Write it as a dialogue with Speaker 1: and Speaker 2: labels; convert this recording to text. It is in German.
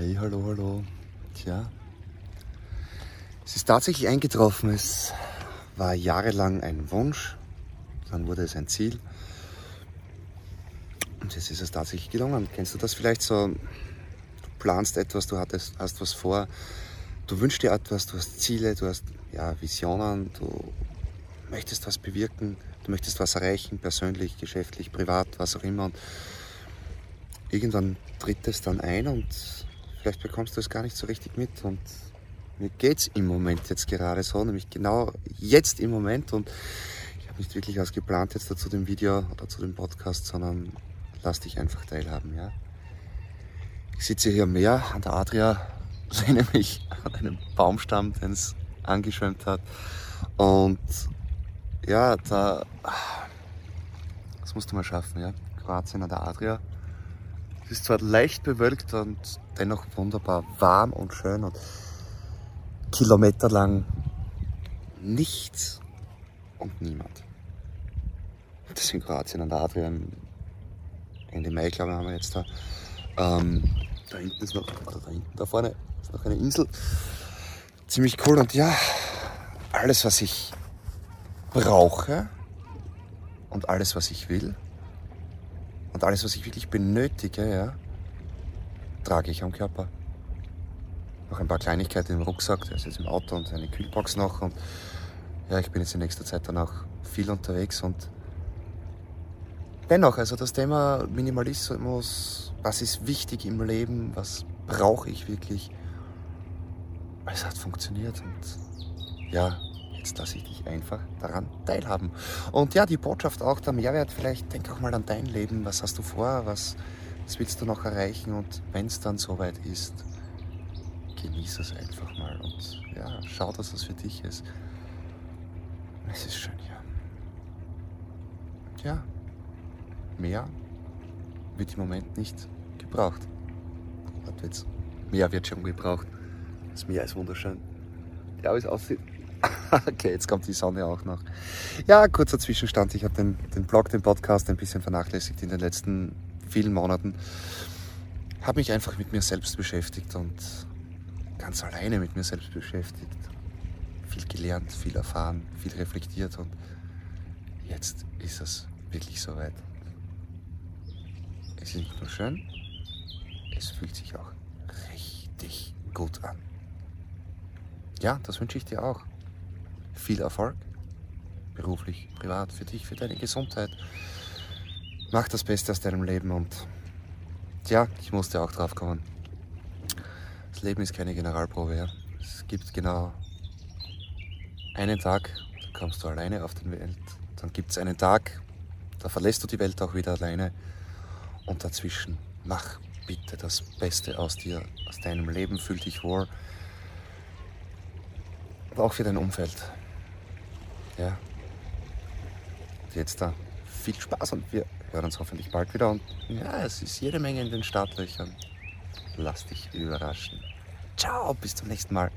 Speaker 1: Hey, hallo, hallo. Tja, es ist tatsächlich eingetroffen. Es war jahrelang ein Wunsch, dann wurde es ein Ziel. Und jetzt ist es tatsächlich gelungen. Kennst du das vielleicht so? Du planst etwas, du hattest, hast was vor, du wünschst dir etwas, du hast Ziele, du hast ja, Visionen, du möchtest was bewirken, du möchtest was erreichen, persönlich, geschäftlich, privat, was auch immer. Und irgendwann tritt es dann ein und vielleicht bekommst du es gar nicht so richtig mit. Und mir geht es im Moment jetzt gerade so, nämlich genau jetzt im Moment. Und ich habe nicht wirklich was geplant jetzt dazu dem Video oder zu dem Podcast, sondern lass dich einfach teilhaben. Ja? Ich sitze hier am Meer an der Adria, lehne mich an einem Baumstamm, den es angeschwemmt hat. Und ja, da, das musst du mal schaffen, ja. Kroatien an der Adria. Es ist zwar leicht bewölkt und dennoch wunderbar warm und schön und kilometerlang nichts und niemand. Das in Kroatien an der. Ende Mai, glaube ich, haben wir jetzt da. Ähm, da hinten ist noch, oder da hinten, da vorne ist noch eine Insel. Ziemlich cool und ja, alles, was ich brauche und alles, was ich will und alles, was ich wirklich benötige, ja, trage ich am Körper. Noch ein paar Kleinigkeiten im Rucksack, der ist jetzt im Auto und eine Kühlbox noch. Und ja, ich bin jetzt in nächster Zeit dann auch viel unterwegs und dennoch, also das Thema Minimalismus, was ist wichtig im Leben, was brauche ich wirklich, es hat funktioniert und ja, Jetzt lasse ich dich einfach daran teilhaben. Und ja, die Botschaft auch, der Mehrwert, vielleicht denk auch mal an dein Leben. Was hast du vor? Was, was willst du noch erreichen? Und wenn es dann soweit ist, genieße es einfach mal und ja, schau, dass es für dich ist. Es ist schön hier. Ja, mehr wird im Moment nicht gebraucht. Jetzt, mehr wird schon gebraucht. Das Meer ist wunderschön. Ja, wie es aussieht, okay, jetzt kommt die Sonne auch noch. Ja, kurzer Zwischenstand. Ich habe den, den Blog, den Podcast ein bisschen vernachlässigt in den letzten vielen Monaten. Habe mich einfach mit mir selbst beschäftigt und ganz alleine mit mir selbst beschäftigt. Viel gelernt, viel erfahren, viel reflektiert und jetzt ist es wirklich soweit. Es ist nicht nur schön, es fühlt sich auch richtig gut an. Ja, das wünsche ich dir auch viel Erfolg. Beruflich, privat, für dich, für deine Gesundheit. Mach das Beste aus deinem Leben und ja, ich musste auch drauf kommen. Das Leben ist keine Generalprobe. Ja. Es gibt genau einen Tag, da kommst du alleine auf die Welt. Dann gibt es einen Tag, da verlässt du die Welt auch wieder alleine. Und dazwischen mach bitte das Beste aus dir, aus deinem Leben. Fühl dich wohl. Und auch für dein Umfeld. Ja. Jetzt da viel Spaß und wir hören uns hoffentlich bald wieder. Und ja, es ist jede Menge in den Startlöchern. Lass dich überraschen. Ciao, bis zum nächsten Mal.